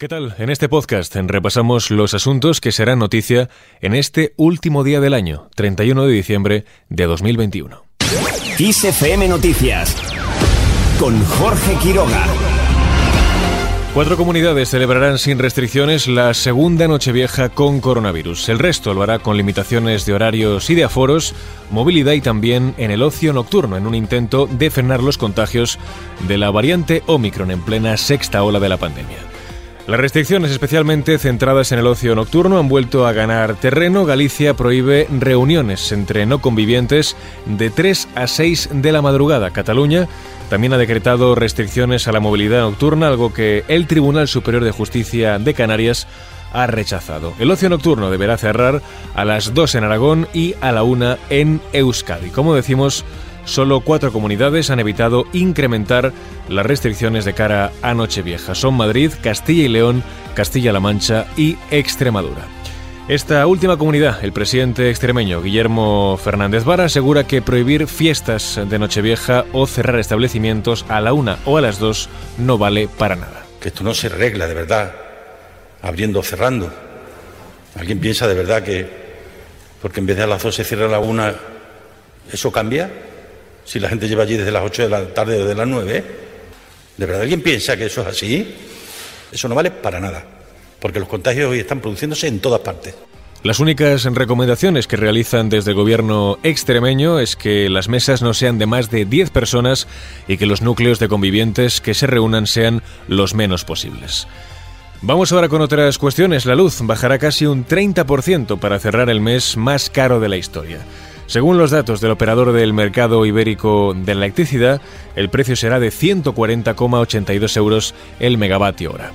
¿Qué tal? En este podcast repasamos los asuntos que serán noticia en este último día del año, 31 de diciembre de 2021. ISFM Noticias con Jorge Quiroga. Cuatro comunidades celebrarán sin restricciones la segunda Nochevieja con coronavirus. El resto lo hará con limitaciones de horarios y de aforos, movilidad y también en el ocio nocturno, en un intento de frenar los contagios de la variante Omicron en plena sexta ola de la pandemia. Las restricciones, especialmente centradas en el ocio nocturno, han vuelto a ganar terreno. Galicia prohíbe reuniones entre no convivientes de 3 a 6 de la madrugada. Cataluña también ha decretado restricciones a la movilidad nocturna, algo que el Tribunal Superior de Justicia de Canarias ha rechazado. El ocio nocturno deberá cerrar a las 2 en Aragón y a la 1 en Euskadi. Como decimos, solo cuatro comunidades han evitado incrementar las restricciones de cara a Nochevieja. Son Madrid, Castilla y León, Castilla-La Mancha y Extremadura. Esta última comunidad, el presidente extremeño Guillermo Fernández Vara asegura que prohibir fiestas de Nochevieja o cerrar establecimientos a la una o a las dos no vale para nada. Que esto no se regla de verdad, abriendo o cerrando. ¿Alguien piensa de verdad que porque en vez de a las dos se cierra a la una, eso cambia? Si la gente lleva allí desde las 8 de la tarde o de las 9? ¿De verdad alguien piensa que eso es así? Eso no vale para nada, porque los contagios hoy están produciéndose en todas partes. Las únicas recomendaciones que realizan desde el gobierno extremeño es que las mesas no sean de más de 10 personas y que los núcleos de convivientes que se reúnan sean los menos posibles. Vamos ahora con otras cuestiones. La luz bajará casi un 30% para cerrar el mes más caro de la historia. Según los datos del operador del mercado ibérico de la electricidad, el precio será de 140,82 euros el megavatio hora.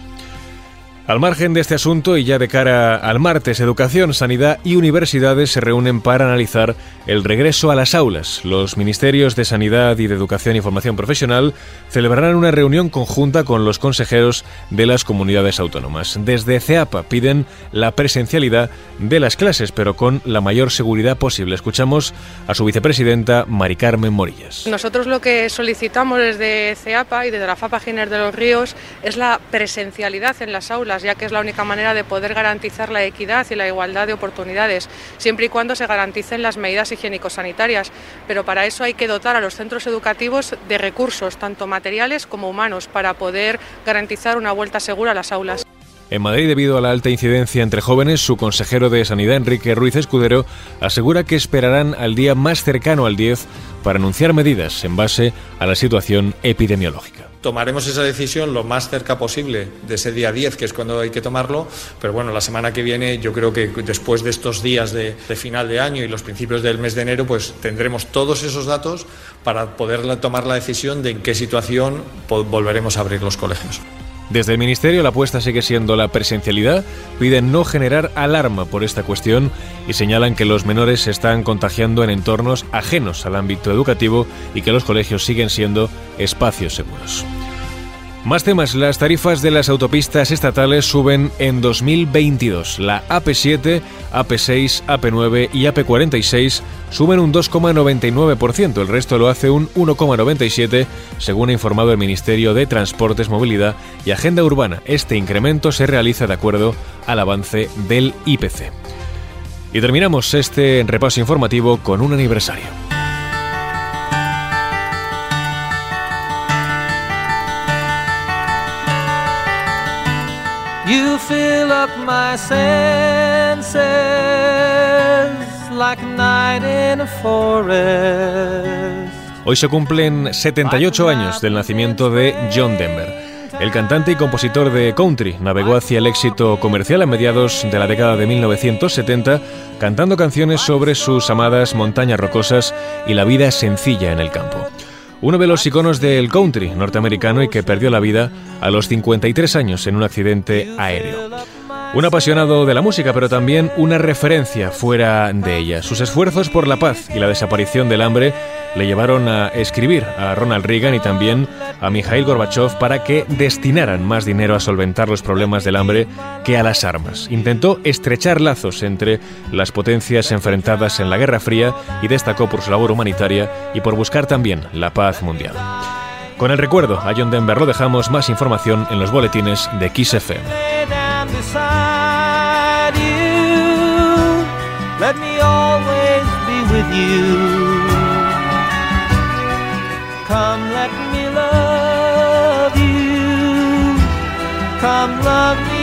Al margen de este asunto y ya de cara al martes, Educación, Sanidad y Universidades se reúnen para analizar el regreso a las aulas. Los ministerios de Sanidad y de Educación y Formación Profesional celebrarán una reunión conjunta con los consejeros de las comunidades autónomas. Desde CEAPA piden la presencialidad de las clases, pero con la mayor seguridad posible. Escuchamos a su vicepresidenta, Mari Carmen Morillas. Nosotros lo que solicitamos desde CEAPA y desde la FAPA Giner de los Ríos es la presencialidad en las aulas ya que es la única manera de poder garantizar la equidad y la igualdad de oportunidades, siempre y cuando se garanticen las medidas higiénico-sanitarias. Pero para eso hay que dotar a los centros educativos de recursos, tanto materiales como humanos, para poder garantizar una vuelta segura a las aulas. En Madrid, debido a la alta incidencia entre jóvenes, su consejero de Sanidad, Enrique Ruiz Escudero, asegura que esperarán al día más cercano al 10 para anunciar medidas en base a la situación epidemiológica tomaremos esa decisión lo más cerca posible de ese día 10, que es cuando hay que tomarlo, pero bueno, la semana que viene yo creo que después de estos días de, final de año y los principios del mes de enero, pues tendremos todos esos datos para poder tomar la decisión de en qué situación volveremos a abrir los colegios. Desde el Ministerio la apuesta sigue siendo la presencialidad, piden no generar alarma por esta cuestión y señalan que los menores se están contagiando en entornos ajenos al ámbito educativo y que los colegios siguen siendo espacios seguros. Más temas, las tarifas de las autopistas estatales suben en 2022. La AP7, AP6, AP9 y AP46 suben un 2,99%, el resto lo hace un 1,97%, según ha informado el Ministerio de Transportes, Movilidad y Agenda Urbana. Este incremento se realiza de acuerdo al avance del IPC. Y terminamos este repaso informativo con un aniversario. You fill up my senses like night in forest. Hoy se cumplen 78 años del nacimiento de John Denver. El cantante y compositor de country navegó hacia el éxito comercial a mediados de la década de 1970, cantando canciones sobre sus amadas montañas rocosas y la vida sencilla en el campo uno de los iconos del country norteamericano y que perdió la vida a los 53 años en un accidente aéreo. Un apasionado de la música, pero también una referencia fuera de ella. Sus esfuerzos por la paz y la desaparición del hambre le llevaron a escribir a Ronald Reagan y también a Mikhail Gorbachev para que destinaran más dinero a solventar los problemas del hambre que a las armas. Intentó estrechar lazos entre las potencias enfrentadas en la Guerra Fría y destacó por su labor humanitaria y por buscar también la paz mundial. Con el recuerdo a John Denver lo dejamos más información en los boletines de Kiss FM. With you. Come, let me love you. Come, love me